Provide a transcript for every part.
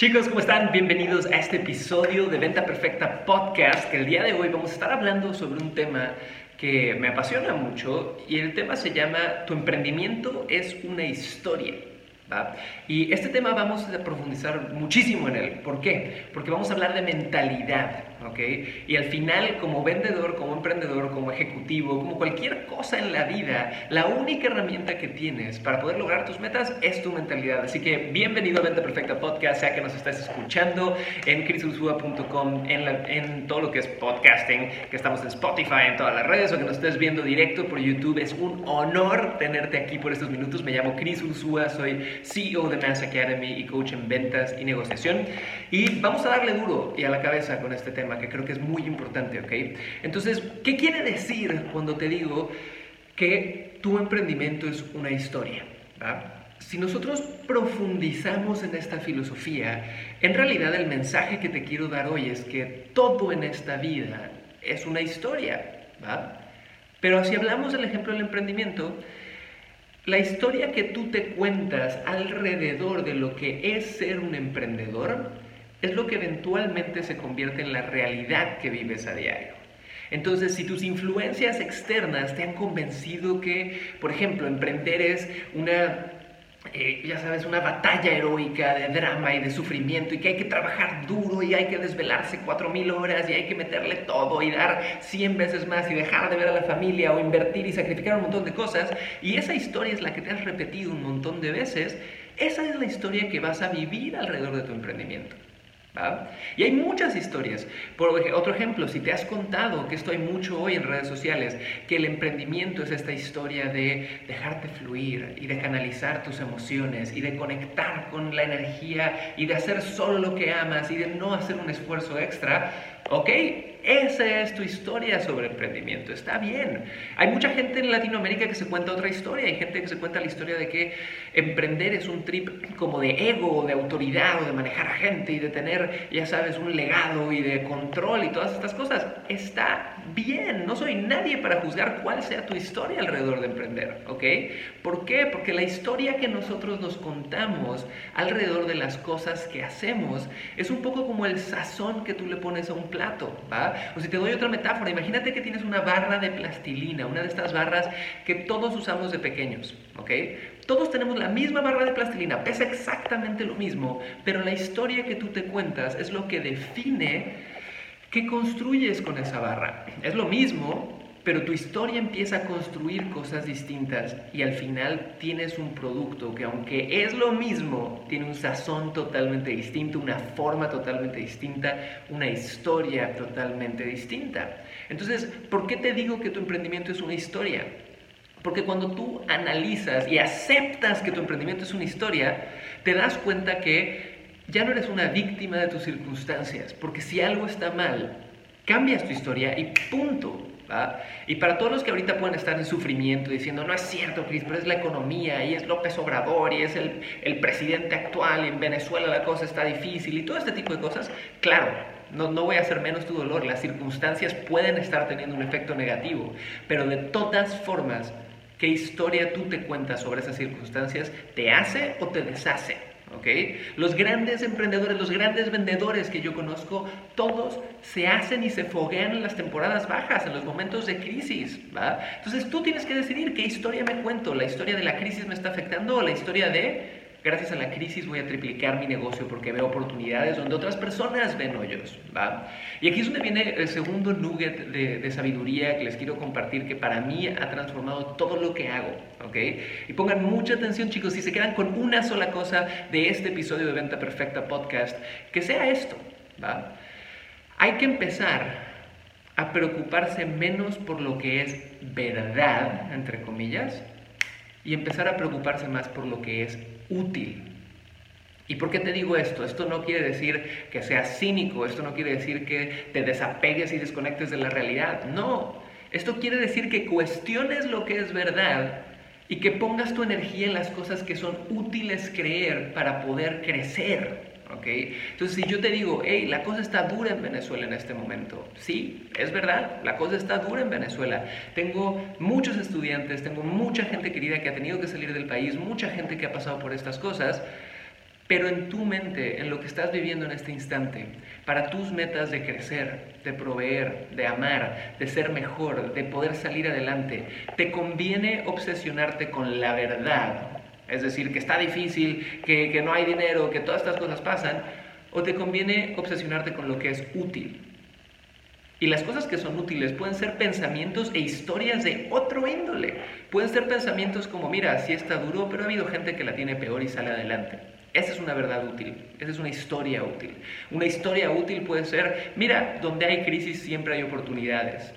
Chicos, ¿cómo están? Bienvenidos a este episodio de Venta Perfecta Podcast, que el día de hoy vamos a estar hablando sobre un tema que me apasiona mucho y el tema se llama Tu emprendimiento es una historia. Y este tema vamos a profundizar muchísimo en él. ¿Por qué? Porque vamos a hablar de mentalidad, ¿ok? Y al final, como vendedor, como emprendedor, como ejecutivo, como cualquier cosa en la vida, la única herramienta que tienes para poder lograr tus metas es tu mentalidad. Así que bienvenido a Venta Perfecta Podcast, sea que nos estés escuchando en chrisusua.com, en, en todo lo que es podcasting, que estamos en Spotify, en todas las redes, o que nos estés viendo directo por YouTube. Es un honor tenerte aquí por estos minutos. Me llamo Chris Ursúa, soy CEO de Mass Academy y coach en ventas y negociación. Y vamos a darle duro y a la cabeza con este tema que creo que es muy importante, ¿ok? Entonces, ¿qué quiere decir cuando te digo que tu emprendimiento es una historia? Si nosotros profundizamos en esta filosofía, en realidad el mensaje que te quiero dar hoy es que todo en esta vida es una historia, ¿va? Pero si hablamos del ejemplo del emprendimiento, la historia que tú te cuentas alrededor de lo que es ser un emprendedor es lo que eventualmente se convierte en la realidad que vives a diario. Entonces, si tus influencias externas te han convencido que, por ejemplo, emprender es una eh, ya sabes, una batalla heroica de drama y de sufrimiento y que hay que trabajar duro y hay que desvelarse cuatro mil horas y hay que meterle todo y dar 100 veces más y dejar de ver a la familia o invertir y sacrificar un montón de cosas y esa historia es la que te has repetido un montón de veces, esa es la historia que vas a vivir alrededor de tu emprendimiento. Y hay muchas historias. Por otro ejemplo, si te has contado, que esto hay mucho hoy en redes sociales, que el emprendimiento es esta historia de dejarte fluir y de canalizar tus emociones y de conectar con la energía y de hacer solo lo que amas y de no hacer un esfuerzo extra, ¿ok? Esa es tu historia sobre emprendimiento, está bien. Hay mucha gente en Latinoamérica que se cuenta otra historia, hay gente que se cuenta la historia de que emprender es un trip como de ego, de autoridad o de manejar a gente y de tener, ya sabes, un legado y de control y todas estas cosas. Está bien, no soy nadie para juzgar cuál sea tu historia alrededor de emprender, ¿ok? ¿Por qué? Porque la historia que nosotros nos contamos alrededor de las cosas que hacemos es un poco como el sazón que tú le pones a un plato, ¿va? O si te doy otra metáfora, imagínate que tienes una barra de plastilina, una de estas barras que todos usamos de pequeños, ¿ok? Todos tenemos la misma barra de plastilina, pesa exactamente lo mismo, pero la historia que tú te cuentas es lo que define qué construyes con esa barra. Es lo mismo, pero tu historia empieza a construir cosas distintas y al final tienes un producto que aunque es lo mismo, tiene un sazón totalmente distinto, una forma totalmente distinta, una historia totalmente distinta. Entonces, ¿por qué te digo que tu emprendimiento es una historia? Porque cuando tú analizas y aceptas que tu emprendimiento es una historia, te das cuenta que ya no eres una víctima de tus circunstancias, porque si algo está mal, cambias tu historia y punto. Y para todos los que ahorita pueden estar en sufrimiento diciendo, no es cierto, Cris, pero es la economía, y es López Obrador, y es el, presidente actual, y en Venezuela la cosa está difícil, y todo este tipo de cosas, claro, no, no voy a hacer menos tu dolor, las circunstancias pueden estar teniendo un efecto negativo, pero de todas formas, ¿qué historia tú te cuentas sobre esas circunstancias? ¿Te hace o te deshace? Los grandes emprendedores, los grandes vendedores que yo conozco, todos se hacen y se foguean en las temporadas bajas, en los momentos de crisis, Entonces tú tienes que decidir qué historia me cuento, la historia de la crisis me está afectando o la historia de gracias a la crisis voy a triplicar mi negocio porque veo oportunidades donde otras personas ven hoyos. ¿va? Y aquí es donde viene el segundo nugget de, sabiduría que les quiero compartir que para mí ha transformado todo lo que hago. ¿ok? Y pongan mucha atención chicos, si se quedan con una sola cosa de este episodio de Venta Perfecta Podcast, que sea esto. ¿va? Hay que empezar a preocuparse menos por lo que es verdad, entre comillas, y empezar a preocuparse más por lo que es útil. ¿Y por qué te digo esto? Esto no quiere decir que seas cínico, esto no quiere decir que te desapegues y desconectes de la realidad. No, esto quiere decir que cuestiones lo que es verdad y que pongas tu energía en las cosas que son útiles creer para poder crecer. Entonces, si yo te digo, hey, la cosa está dura en Venezuela en este momento, sí, es verdad, la cosa está dura en Venezuela. Tengo muchos estudiantes, tengo mucha gente querida que ha tenido que salir del país, mucha gente que ha pasado por estas cosas. Pero en tu mente, en lo que estás viviendo en este instante, para tus metas de crecer, de proveer, de amar, de ser mejor, de poder salir adelante, te conviene obsesionarte con la verdad. Es decir, que está difícil, que, que no hay dinero, que todas estas cosas pasan, o te conviene obsesionarte con lo que es útil. Y las cosas que son útiles pueden ser pensamientos e historias de otro índole. Pueden ser pensamientos como, mira, sí está duro, pero ha habido gente que la tiene peor y sale adelante. Esa es una verdad útil, esa es una historia útil. Una historia útil puede ser, mira, donde hay crisis siempre hay oportunidades.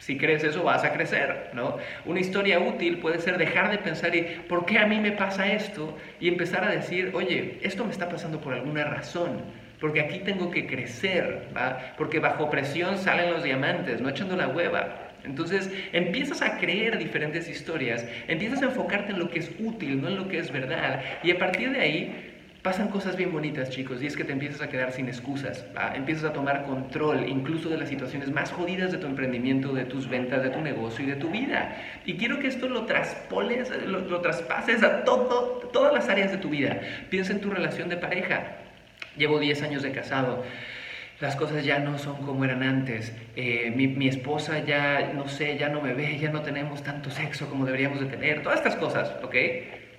Si crees eso, vas a crecer, ¿no? Una historia útil puede ser dejar de pensar y ¿por qué a mí me pasa esto? Y empezar a decir, oye, esto me está pasando por alguna razón, porque aquí tengo que crecer, ¿va? Porque bajo presión salen los diamantes, no echando la hueva. Entonces empiezas a creer diferentes historias, empiezas a enfocarte en lo que es útil, no en lo que es verdad, y a partir de ahí pasan cosas bien bonitas, chicos, y es que te empiezas a quedar sin excusas, empiezas a tomar control incluso de las situaciones más jodidas de tu emprendimiento, de tus ventas, de tu negocio y de tu vida. Y quiero que esto lo traspoles, lo, lo traspases a todo, todas las áreas de tu vida. Piensa en tu relación de pareja. Llevo 10 años de casado las cosas ya no son como eran antes, eh, mi, mi, esposa ya, no sé, ya no me ve, ya no tenemos tanto sexo como deberíamos de tener, todas estas cosas, ¿ok?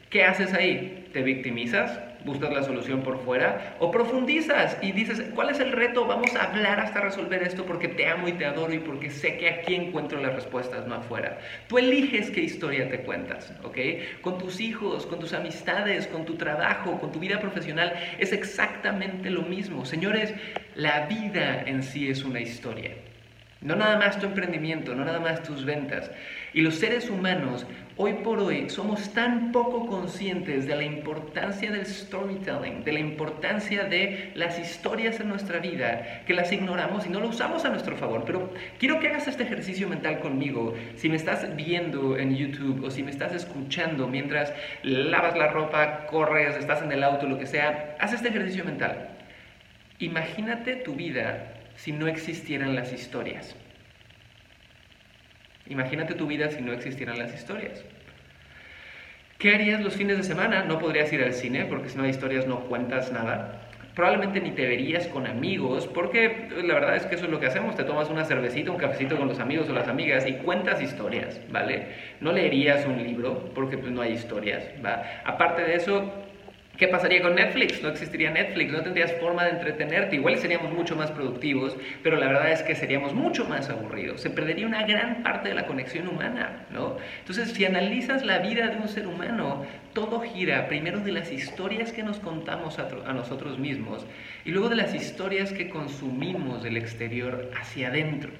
¿Qué haces ahí? ¿Te victimizas? Buscas la solución por fuera o profundizas y dices, ¿cuál es el reto? Vamos a hablar hasta resolver esto porque te amo y te adoro y porque sé que aquí encuentro las respuestas, no afuera. Tú eliges qué historia te cuentas, ¿ok? Con tus hijos, con tus amistades, con tu trabajo, con tu vida profesional, es exactamente lo mismo. Señores, la vida en sí es una historia. No nada más tu emprendimiento, no nada más tus ventas. Y los seres humanos, hoy por hoy, somos tan poco conscientes de la importancia del storytelling, de la importancia de las historias en nuestra vida, que las ignoramos y no lo usamos a nuestro favor. Pero quiero que hagas este ejercicio mental conmigo. Si me estás viendo en YouTube o si me estás escuchando mientras lavas la ropa, corres, estás en el auto, lo que sea, haz este ejercicio mental. Imagínate tu vida si no existieran las historias? Imagínate tu vida si no existieran las historias. ¿Qué harías los fines de semana? No podrías ir al cine porque si no hay historias no cuentas nada. Probablemente ni te verías con amigos porque la verdad es que eso es lo que hacemos. Te tomas una cervecita, un cafecito con los amigos o las amigas y cuentas historias, ¿vale? No leerías un libro porque pues, no hay historias, ¿va? Aparte de eso, ¿Qué pasaría con Netflix? No existiría Netflix, no tendrías forma de entretenerte. Igual seríamos mucho más productivos, pero la verdad es que seríamos mucho más aburridos. Se perdería una gran parte de la conexión humana, ¿no? Entonces, si analizas la vida de un ser humano, todo gira primero de las historias que nos contamos a, nosotros mismos y luego de las historias que consumimos del exterior hacia adentro.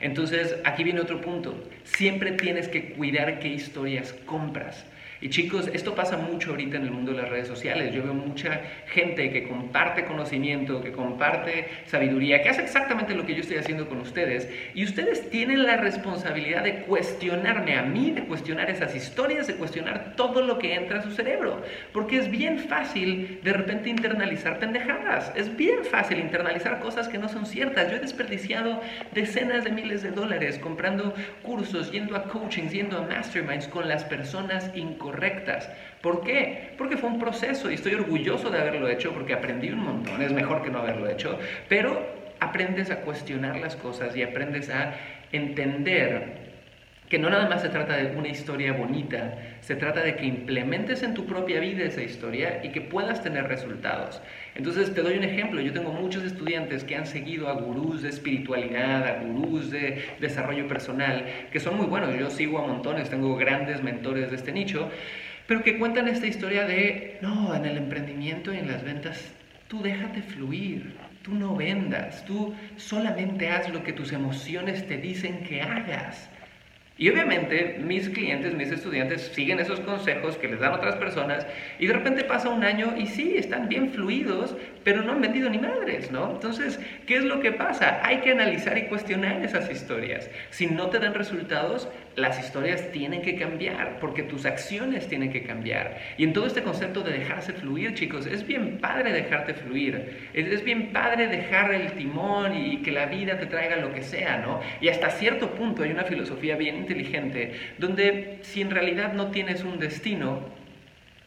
Entonces, aquí viene otro punto. Siempre tienes que cuidar qué historias compras. Y chicos, esto pasa mucho ahorita en el mundo de las redes sociales. Yo veo mucha gente que comparte conocimiento, que comparte sabiduría, que hace exactamente lo que yo estoy haciendo con ustedes. Y ustedes tienen la responsabilidad de cuestionarme a mí, de cuestionar esas historias, de cuestionar todo lo que entra a su cerebro. Porque es bien fácil de repente internalizar pendejadas. Es bien fácil internalizar cosas que no son ciertas. Yo he desperdiciado decenas de miles de dólares comprando cursos, yendo a coachings, yendo a masterminds con las personas incorrectas correctas. ¿Por qué? Porque fue un proceso y estoy orgulloso de haberlo hecho porque aprendí un montón, es mejor que no haberlo hecho, pero aprendes a cuestionar las cosas y aprendes a entender que no nada más se trata de una historia bonita, se trata de que implementes en tu propia vida esa historia y que puedas tener resultados. Entonces te doy un ejemplo, yo tengo muchos estudiantes que han seguido a gurús de espiritualidad, a gurús de desarrollo personal, que son muy buenos, yo sigo a montones, tengo grandes mentores de este nicho, pero que cuentan esta historia de, no, en el emprendimiento y en las ventas, tú déjate fluir, tú no vendas, tú solamente haz lo que tus emociones te dicen que hagas. Y obviamente mis clientes, mis estudiantes siguen esos consejos que les dan otras personas y de repente pasa un año y sí, están bien fluidos, pero no han vendido ni madres, ¿no? Entonces, ¿qué es lo que pasa? Hay que analizar y cuestionar esas historias. Si no te dan resultados, las historias tienen que cambiar, porque tus acciones tienen que cambiar. Y en todo este concepto de dejarse fluir, chicos, es bien padre dejarte fluir. Es, bien padre dejar el timón y, que la vida te traiga lo que sea, ¿no? Y hasta cierto punto hay una filosofía bien inteligente donde si en realidad no tienes un destino,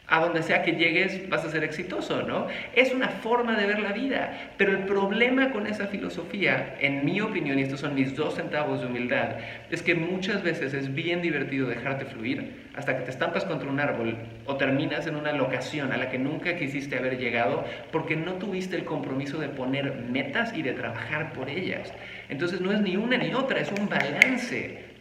a donde sea que llegues vas a ser exitoso, ¿no? Es una forma de ver la vida, pero el problema con esa filosofía, en mi opinión, y estos son mis dos centavos de humildad, es que muchas veces es bien divertido dejarte fluir hasta que te estampas contra un árbol o terminas en una locación a la que nunca quisiste haber llegado porque no tuviste el compromiso de poner metas y de trabajar por ellas. Entonces no es ni una ni otra, es un balance.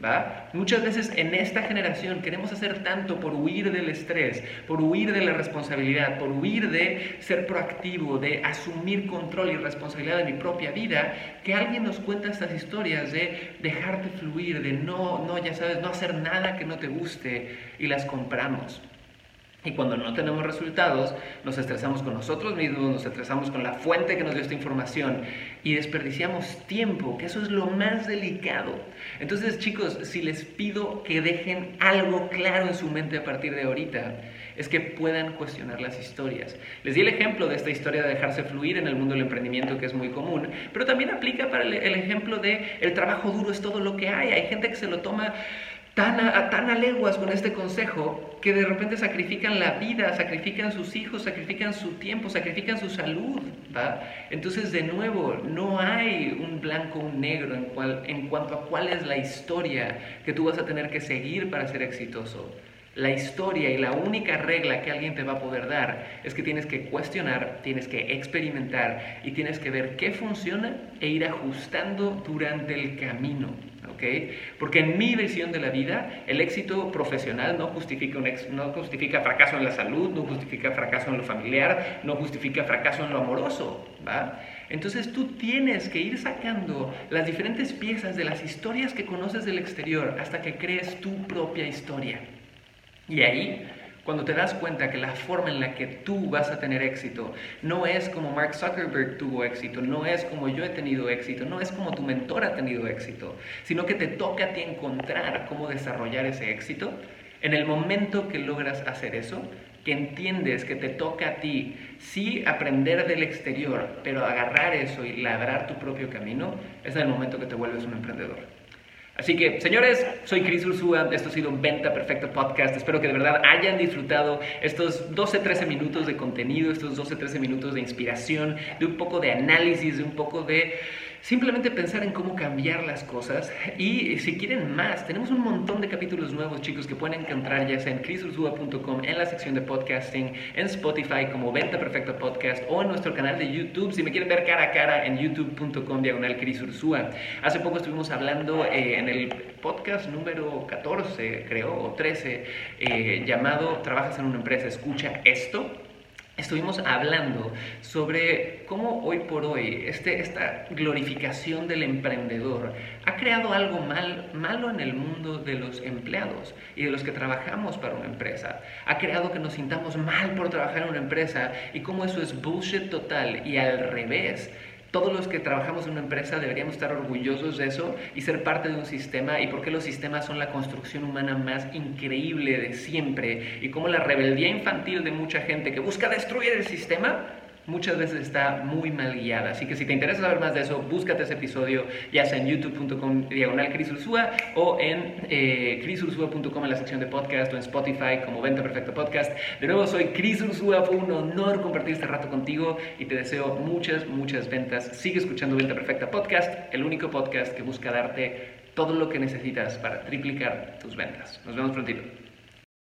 Muchas veces en esta generación queremos hacer tanto por huir del estrés, por huir de la responsabilidad, por huir de ser proactivo, de asumir control y responsabilidad de mi propia vida, que alguien nos cuenta estas historias de dejarte fluir, de no, no, ya sabes, no hacer nada que no te guste y las compramos. Y cuando no tenemos resultados, nos estresamos con nosotros mismos, nos estresamos con la fuente que nos dio esta información y desperdiciamos tiempo, que eso es lo más delicado. Entonces, chicos, si les pido que dejen algo claro en su mente a partir de ahorita, es que puedan cuestionar las historias. Les di el ejemplo de esta historia de dejarse fluir en el mundo del emprendimiento que es muy común, pero también aplica para el, ejemplo de el trabajo duro es todo lo que hay. Hay gente que se lo toma tan a, leguas con este consejo que de repente sacrifican la vida, sacrifican sus hijos, sacrifican su tiempo, sacrifican su salud. ¿va? Entonces, de nuevo, no hay un blanco, un negro en cuanto a cuál es la historia que tú vas a tener que seguir para ser exitoso. La historia y la única regla que alguien te va a poder dar es que tienes que cuestionar, tienes que experimentar y tienes que ver qué funciona e ir ajustando durante el camino. Porque en mi visión de la vida, el éxito profesional no justifica, un no justifica fracaso en la salud, no justifica fracaso en lo familiar, no justifica fracaso en lo amoroso, ¿va? Entonces tú tienes que ir sacando las diferentes piezas de las historias que conoces del exterior hasta que crees tu propia historia. Y ahí cuando te das cuenta que la forma en la que tú vas a tener éxito no es como Mark Zuckerberg tuvo éxito, no es como yo he tenido éxito, no es como tu mentor ha tenido éxito, sino que te toca a ti encontrar cómo desarrollar ese éxito, en el momento que logras hacer eso, que entiendes que te toca a ti sí aprender del exterior, pero agarrar eso y labrar tu propio camino, es el momento que te vuelves un emprendedor. Así que, señores, soy Chris Ursúa, esto ha sido Venta Perfecta Podcast. Espero que de verdad hayan disfrutado estos 12-13 minutos de contenido, estos 12-13 minutos de inspiración, de un poco de análisis, de un poco de simplemente pensar en cómo cambiar las cosas. Y si quieren más, tenemos un montón de capítulos nuevos, chicos, que pueden encontrar ya sea en chrisursua.com, en la sección de podcasting, en Spotify como Venta Perfecta Podcast o en nuestro canal de YouTube. Si me quieren ver cara a cara en youtube.com diagonal Chris Hace poco estuvimos hablando eh, en el podcast número 14, creo, o 13, eh, llamado Trabajas en una empresa, escucha esto estuvimos hablando sobre cómo hoy por hoy este, esta glorificación del emprendedor ha creado algo mal, malo en el mundo de los empleados y de los que trabajamos para una empresa. Ha creado que nos sintamos mal por trabajar en una empresa y cómo eso es bullshit total y al revés todos los que trabajamos en una empresa deberíamos estar orgullosos de eso y ser parte de un sistema y por qué los sistemas son la construcción humana más increíble de siempre y cómo la rebeldía infantil de mucha gente que busca destruir el sistema muchas veces está muy mal guiada. Así que si te interesa saber más de eso, búscate ese episodio, ya sea en youtube.com diagonal Cris o en eh, en la sección de podcast o en Spotify como Venta Perfecto Podcast. De nuevo, soy Cris Ursúa, fue un honor compartir este rato contigo y te deseo muchas, muchas ventas. Sigue escuchando Venta Perfecta Podcast, el único podcast que busca darte todo lo que necesitas para triplicar tus ventas. Nos vemos prontito.